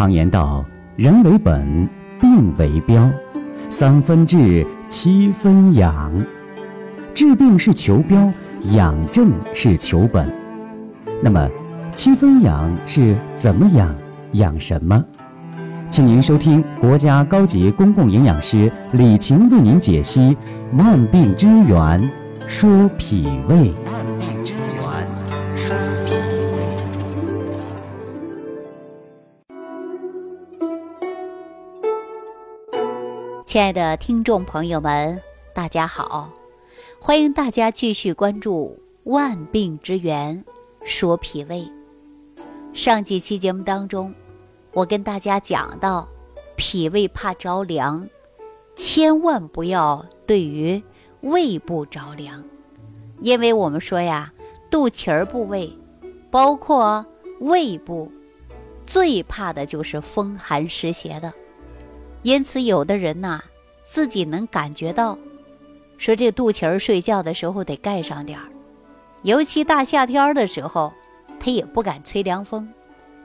常言道：“人为本，病为标，三分治，七分养。治病是求标，养正是求本。那么，七分养是怎么养？养什么？请您收听国家高级公共营养师李晴为您解析《万病之源》，说脾胃。亲爱的听众朋友们，大家好！欢迎大家继续关注《万病之源说脾胃》。上几期节目当中，我跟大家讲到，脾胃怕着凉，千万不要对于胃部着凉，因为我们说呀，肚脐儿部位，包括胃部，最怕的就是风寒湿邪的。因此，有的人呐，自己能感觉到，说这肚脐儿睡觉的时候得盖上点儿，尤其大夏天的时候，他也不敢吹凉风，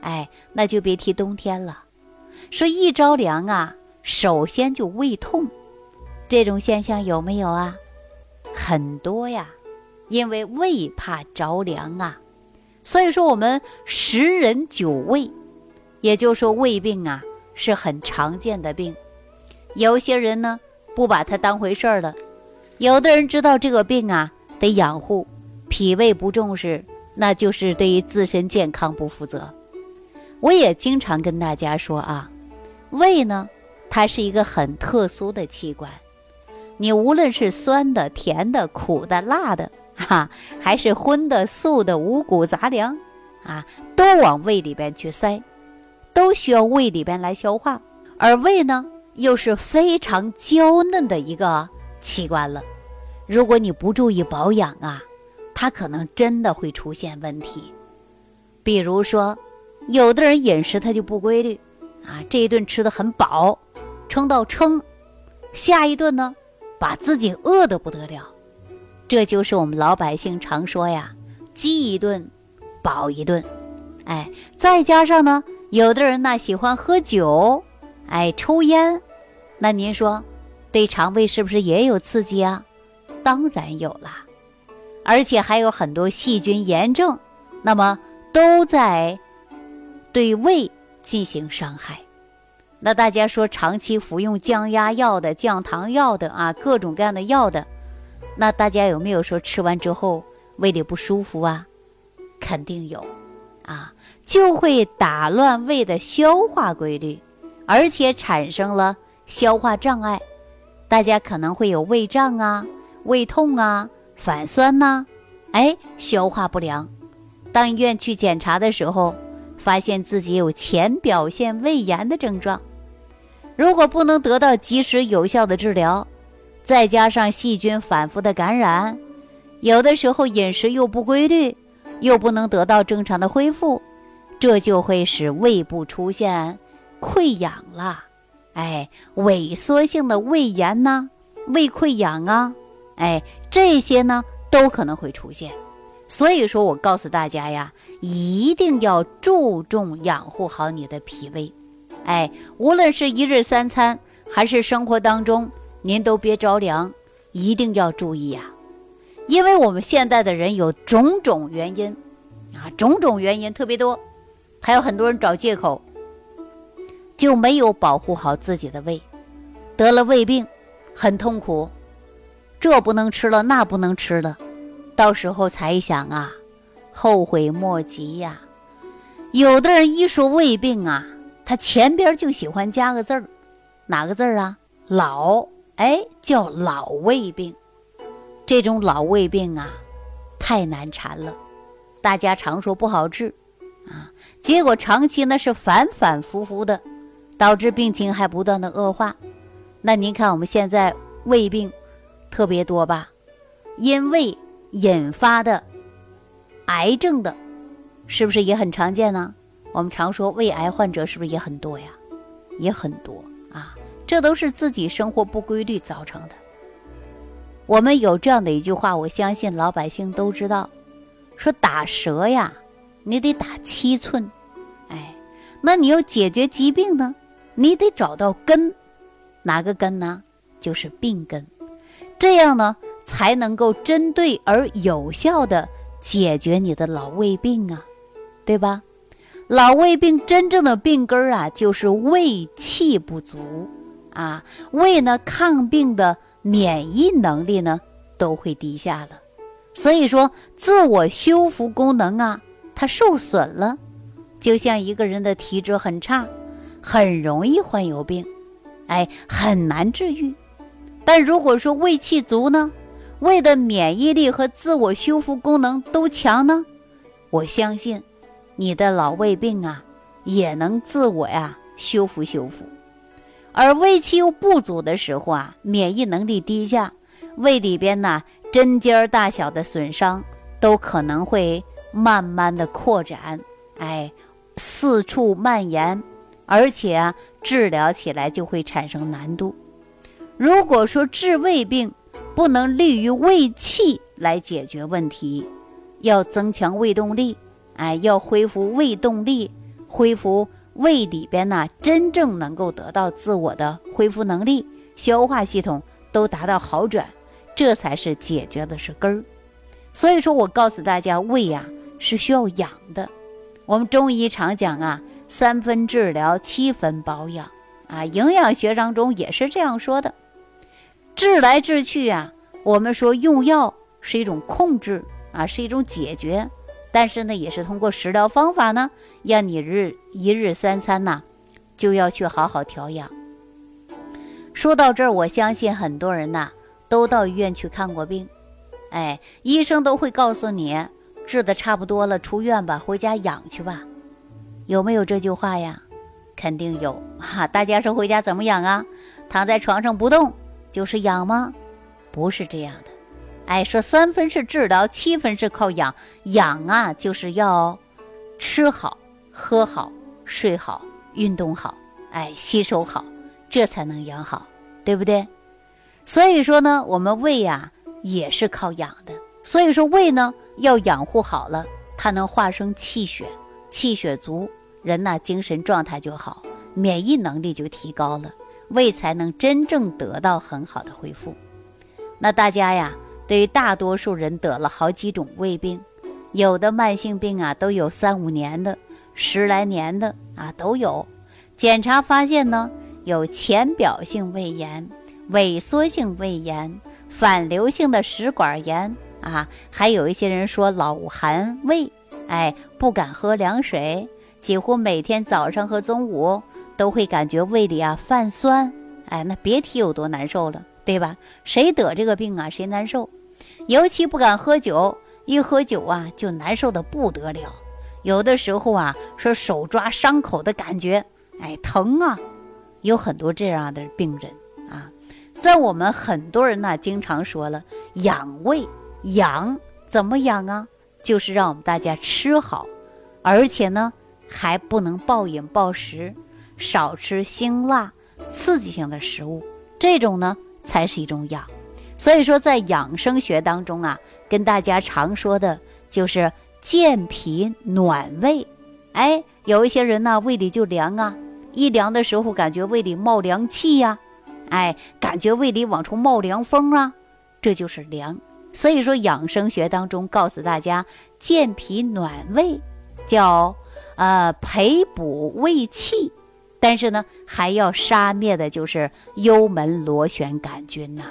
哎，那就别提冬天了。说一着凉啊，首先就胃痛，这种现象有没有啊？很多呀，因为胃怕着凉啊，所以说我们十人九胃，也就是说胃病啊。是很常见的病，有些人呢不把它当回事儿了，有的人知道这个病啊得养护，脾胃不重视，那就是对于自身健康不负责。我也经常跟大家说啊，胃呢它是一个很特殊的器官，你无论是酸的、甜的、苦的、辣的，哈，还是荤的、素的、五谷杂粮，啊，都往胃里边去塞。都需要胃里边来消化，而胃呢又是非常娇嫩的一个器官了。如果你不注意保养啊，它可能真的会出现问题。比如说，有的人饮食他就不规律啊，这一顿吃的很饱，撑到撑，下一顿呢把自己饿得不得了。这就是我们老百姓常说呀，饥一顿饱一顿。哎，再加上呢。有的人呢喜欢喝酒，哎，抽烟，那您说，对肠胃是不是也有刺激啊？当然有啦，而且还有很多细菌、炎症，那么都在对胃进行伤害。那大家说，长期服用降压药的、降糖药的啊，各种各样的药的，那大家有没有说吃完之后胃里不舒服啊？肯定有，啊。就会打乱胃的消化规律，而且产生了消化障碍。大家可能会有胃胀啊、胃痛啊、反酸呐，哎，消化不良。当医院去检查的时候，发现自己有浅表现胃炎的症状。如果不能得到及时有效的治疗，再加上细菌反复的感染，有的时候饮食又不规律，又不能得到正常的恢复。这就会使胃部出现溃疡了，哎，萎缩性的胃炎呐，胃溃疡啊，哎，这些呢都可能会出现。所以说我告诉大家呀，一定要注重养护好你的脾胃，哎，无论是一日三餐还是生活当中，您都别着凉，一定要注意呀，因为我们现在的人有种种原因啊，种种原因特别多。还有很多人找借口，就没有保护好自己的胃，得了胃病，很痛苦，这不能吃了，那不能吃了，到时候才想啊，后悔莫及呀。有的人一说胃病啊，他前边就喜欢加个字儿，哪个字儿啊？老，哎，叫老胃病。这种老胃病啊，太难缠了，大家常说不好治。啊，结果长期呢是反反复复的，导致病情还不断的恶化。那您看我们现在胃病特别多吧？因胃引发的癌症的，是不是也很常见呢？我们常说胃癌患者是不是也很多呀？也很多啊，这都是自己生活不规律造成的。我们有这样的一句话，我相信老百姓都知道，说打蛇呀。你得打七寸，哎，那你要解决疾病呢，你得找到根，哪个根呢？就是病根，这样呢才能够针对而有效的解决你的老胃病啊，对吧？老胃病真正的病根儿啊，就是胃气不足啊，胃呢抗病的免疫能力呢都会低下了，所以说自我修复功能啊它受损了，就像一个人的体质很差，很容易患有病，哎，很难治愈。但如果说胃气足呢，胃的免疫力和自我修复功能都强呢，我相信。你的老胃病啊，也能自我呀修复修复，而胃气又不足的时候啊，免疫能力低下，胃里边呢针尖儿大小的损伤都可能会慢慢的扩展，哎，四处蔓延，而且啊治疗起来就会产生难度。如果说治胃病不能利于胃气来解决问题，要增强胃动力。哎，要恢复胃动力，恢复胃里边呢，真正能够得到自我的恢复能力，消化系统都达到好转，这才是解决的是根儿。所以说我告诉大家，胃呀是需要养的。我们中医常讲啊，三分治疗，七分保养啊，营养学当中也是这样说的。治来治去啊，我们说用药是一种控制啊，是一种解决。但是呢，也是通过食疗方法呢，让你日一日三餐呐，就要去好好调养。说到这儿，我相信很多人呐，都到医院去看过病，哎，医生都会告诉你，治的差不多了，出院吧，回家养去吧。有没有这句话呀？肯定有 哈。大家说回家怎么养啊？躺在床上不动就是养吗？不是这样的。哎，说三分是治疗，七分是靠养。养啊，就是要吃好、喝好、睡好、运动好，哎，吸收好，这才能养好，对不对？所以说呢，我们胃呀也是靠养的。所以说胃呢要养护好了，它能化生气血，气血足，人呐精神状态就好，免疫能力就提高了，胃才能真正得到很好的恢复。那大家呀。对于大多数人得了好几种胃病，有的慢性病啊都有三五年的、十来年的啊都有。检查发现呢，有浅表性胃炎、萎缩性胃炎、反流性的食管炎啊，还有一些人说老寒胃，哎，不敢喝凉水，几乎每天早上和中午都会感觉胃里啊泛酸，哎，那别提有多难受了，对吧？谁得这个病啊，谁难受。尤其不敢喝酒，一喝酒啊就难受的不得了。有的时候啊，说手抓伤口的感觉，哎，疼啊！有很多这样的病人啊，在我们很多人呢，经常说了养胃，养怎么养啊？就是让我们大家吃好，而且呢，还不能暴饮暴食，少吃辛辣刺激性的食物，这种呢才是一种养。所以说，在养生学当中啊，跟大家常说的就是健脾暖胃。哎，有一些人呢，胃里就凉啊，一凉的时候感觉胃里冒凉气呀，哎，感觉胃里往出冒凉风啊，这就是凉。所以说，养生学当中告诉大家，健脾暖胃，叫呃培补胃气，但是呢，还要杀灭的就是幽门螺旋杆菌呐。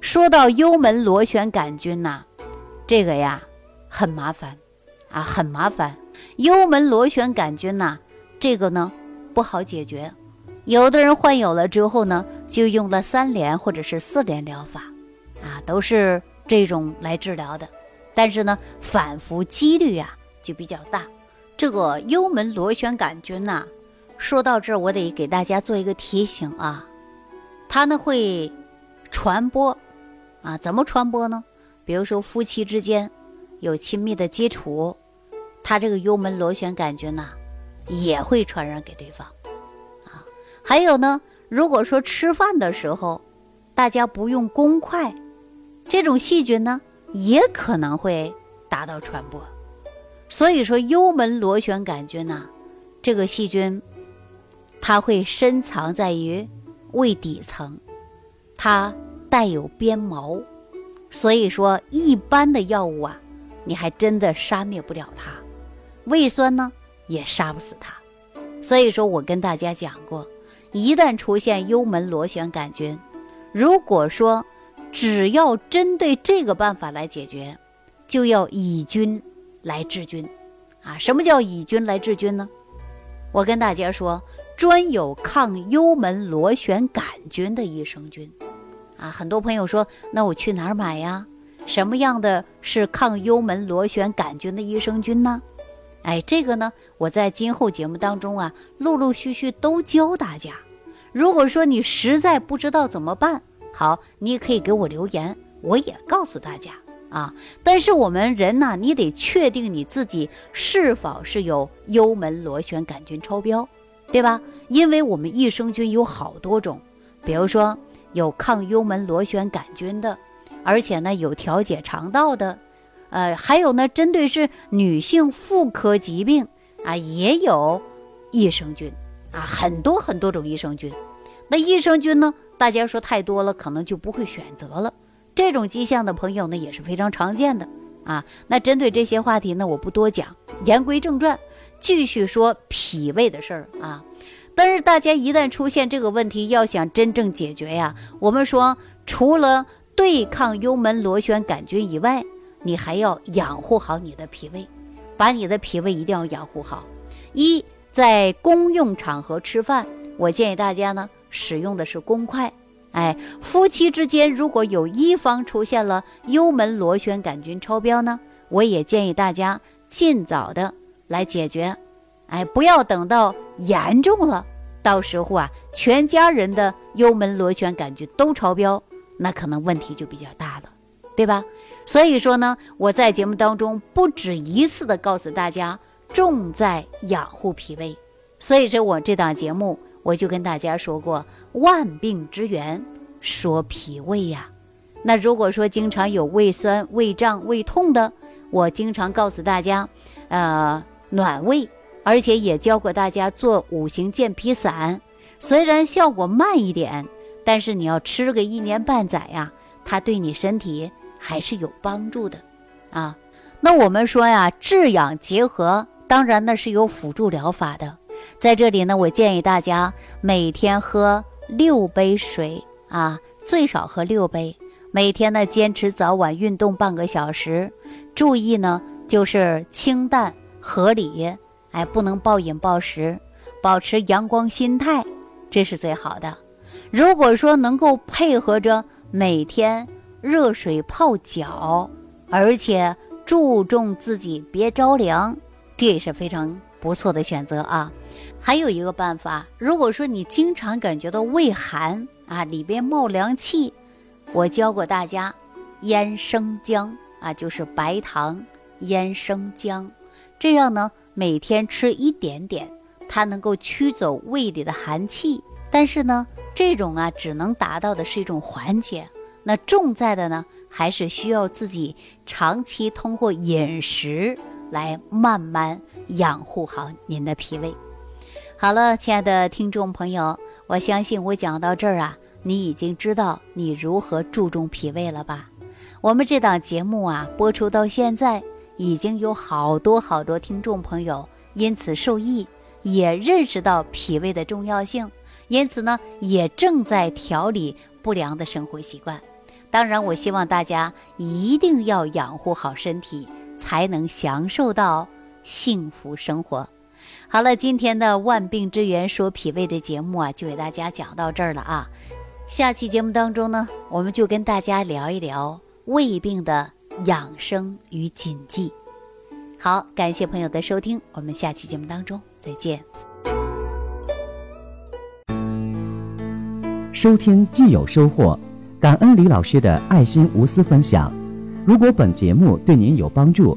说到幽门螺旋杆菌呐，这个呀很麻烦啊，很麻烦。幽门螺旋杆菌呐，这个呢不好解决。有的人患有了之后呢，就用了三联或者是四联疗法，啊，都是这种来治疗的。但是呢，反复几率啊就比较大。这个幽门螺旋杆菌呐，说到这儿，我得给大家做一个提醒啊，它呢会传播。啊，怎么传播呢？比如说夫妻之间有亲密的接触，它这个幽门螺旋杆菌呐也会传染给对方。啊，还有呢，如果说吃饭的时候大家不用公筷，这种细菌呢也可能会达到传播。所以说幽门螺旋杆菌呐，这个细菌它会深藏在于胃底层，它带有鞭毛，所以说一般的药物啊，你还真的杀灭不了它。胃酸呢，也杀不死它。所以说我跟大家讲过，一旦出现幽门螺旋杆菌，如果说只要针对这个办法来解决，就要以菌来治菌。啊，什么叫以菌来治菌呢？我跟大家说，专有抗幽门螺旋杆菌的益生菌。啊，很多朋友说，那我去哪儿买呀？什么样的是抗幽门螺旋杆菌的益生菌呢？哎，这个呢，我在今后节目当中啊，陆陆续续都教大家。如果说你实在不知道怎么办，好，你也可以给我留言，我也告诉大家。啊！但是我们人呢，你得确定你自己是否是有幽门螺旋杆菌超标，对吧？因为我们益生菌有好多种，比如说有抗幽门螺旋杆菌的，而且呢有调节肠道的，呃，还有呢针对是女性妇科疾病啊也有益生菌啊，很多很多种益生菌。那益生菌呢，大家说太多了，可能就不会选择了。这种迹象的朋友呢也是非常常见的啊。那针对这些话题呢，我不多讲。言归正传，继续说脾胃的事儿啊。但是大家一旦出现这个问题，要想真正解决呀，我们说除了对抗幽门螺旋杆菌以外，你还要养护好你的脾胃，把你的脾胃一定要养护好。一在公用场合吃饭，我建议大家呢使用的是公筷。哎，夫妻之间如果有一方出现了幽门螺旋杆菌超标呢，我也建议大家尽早的来解决。哎，不要等到严重了，到时候啊，全家人的幽门螺旋杆菌都超标，那可能问题就比较大了，对吧？所以说呢，我在节目当中不止一次的告诉大家，重在养护脾胃。所以说我这档节目。我就跟大家说过，万病之源说脾胃呀。那如果说经常有胃酸、胃胀、胃痛的，我经常告诉大家，呃，暖胃，而且也教过大家做五行健脾散。虽然效果慢一点，但是你要吃个一年半载呀，它对你身体还是有帮助的啊。那我们说呀，治养结合，当然那是有辅助疗法的。在这里呢，我建议大家每天喝六杯水啊，最少喝六杯。每天呢，坚持早晚运动半个小时，注意呢，就是清淡合理，哎，不能暴饮暴食，保持阳光心态，这是最好的。如果说能够配合着每天热水泡脚，而且注重自己别着凉，这也是非常不错的选择啊。还有一个办法，如果说你经常感觉到胃寒啊，里边冒凉气，我教过大家腌生姜啊，就是白糖腌生姜，这样呢每天吃一点点，它能够驱走胃里的寒气。但是呢，这种啊只能达到的是一种缓解，那重在的呢还是需要自己长期通过饮食来慢慢养护好您的脾胃。好了，亲爱的听众朋友，我相信我讲到这儿啊，你已经知道你如何注重脾胃了吧？我们这档节目啊，播出到现在，已经有好多好多听众朋友因此受益，也认识到脾胃的重要性，因此呢，也正在调理不良的生活习惯。当然，我希望大家一定要养护好身体，才能享受到幸福生活。好了，今天的万病之源说脾胃的节目啊，就给大家讲到这儿了啊。下期节目当中呢，我们就跟大家聊一聊胃病的养生与谨记。好，感谢朋友的收听，我们下期节目当中再见。收听既有收获，感恩李老师的爱心无私分享。如果本节目对您有帮助，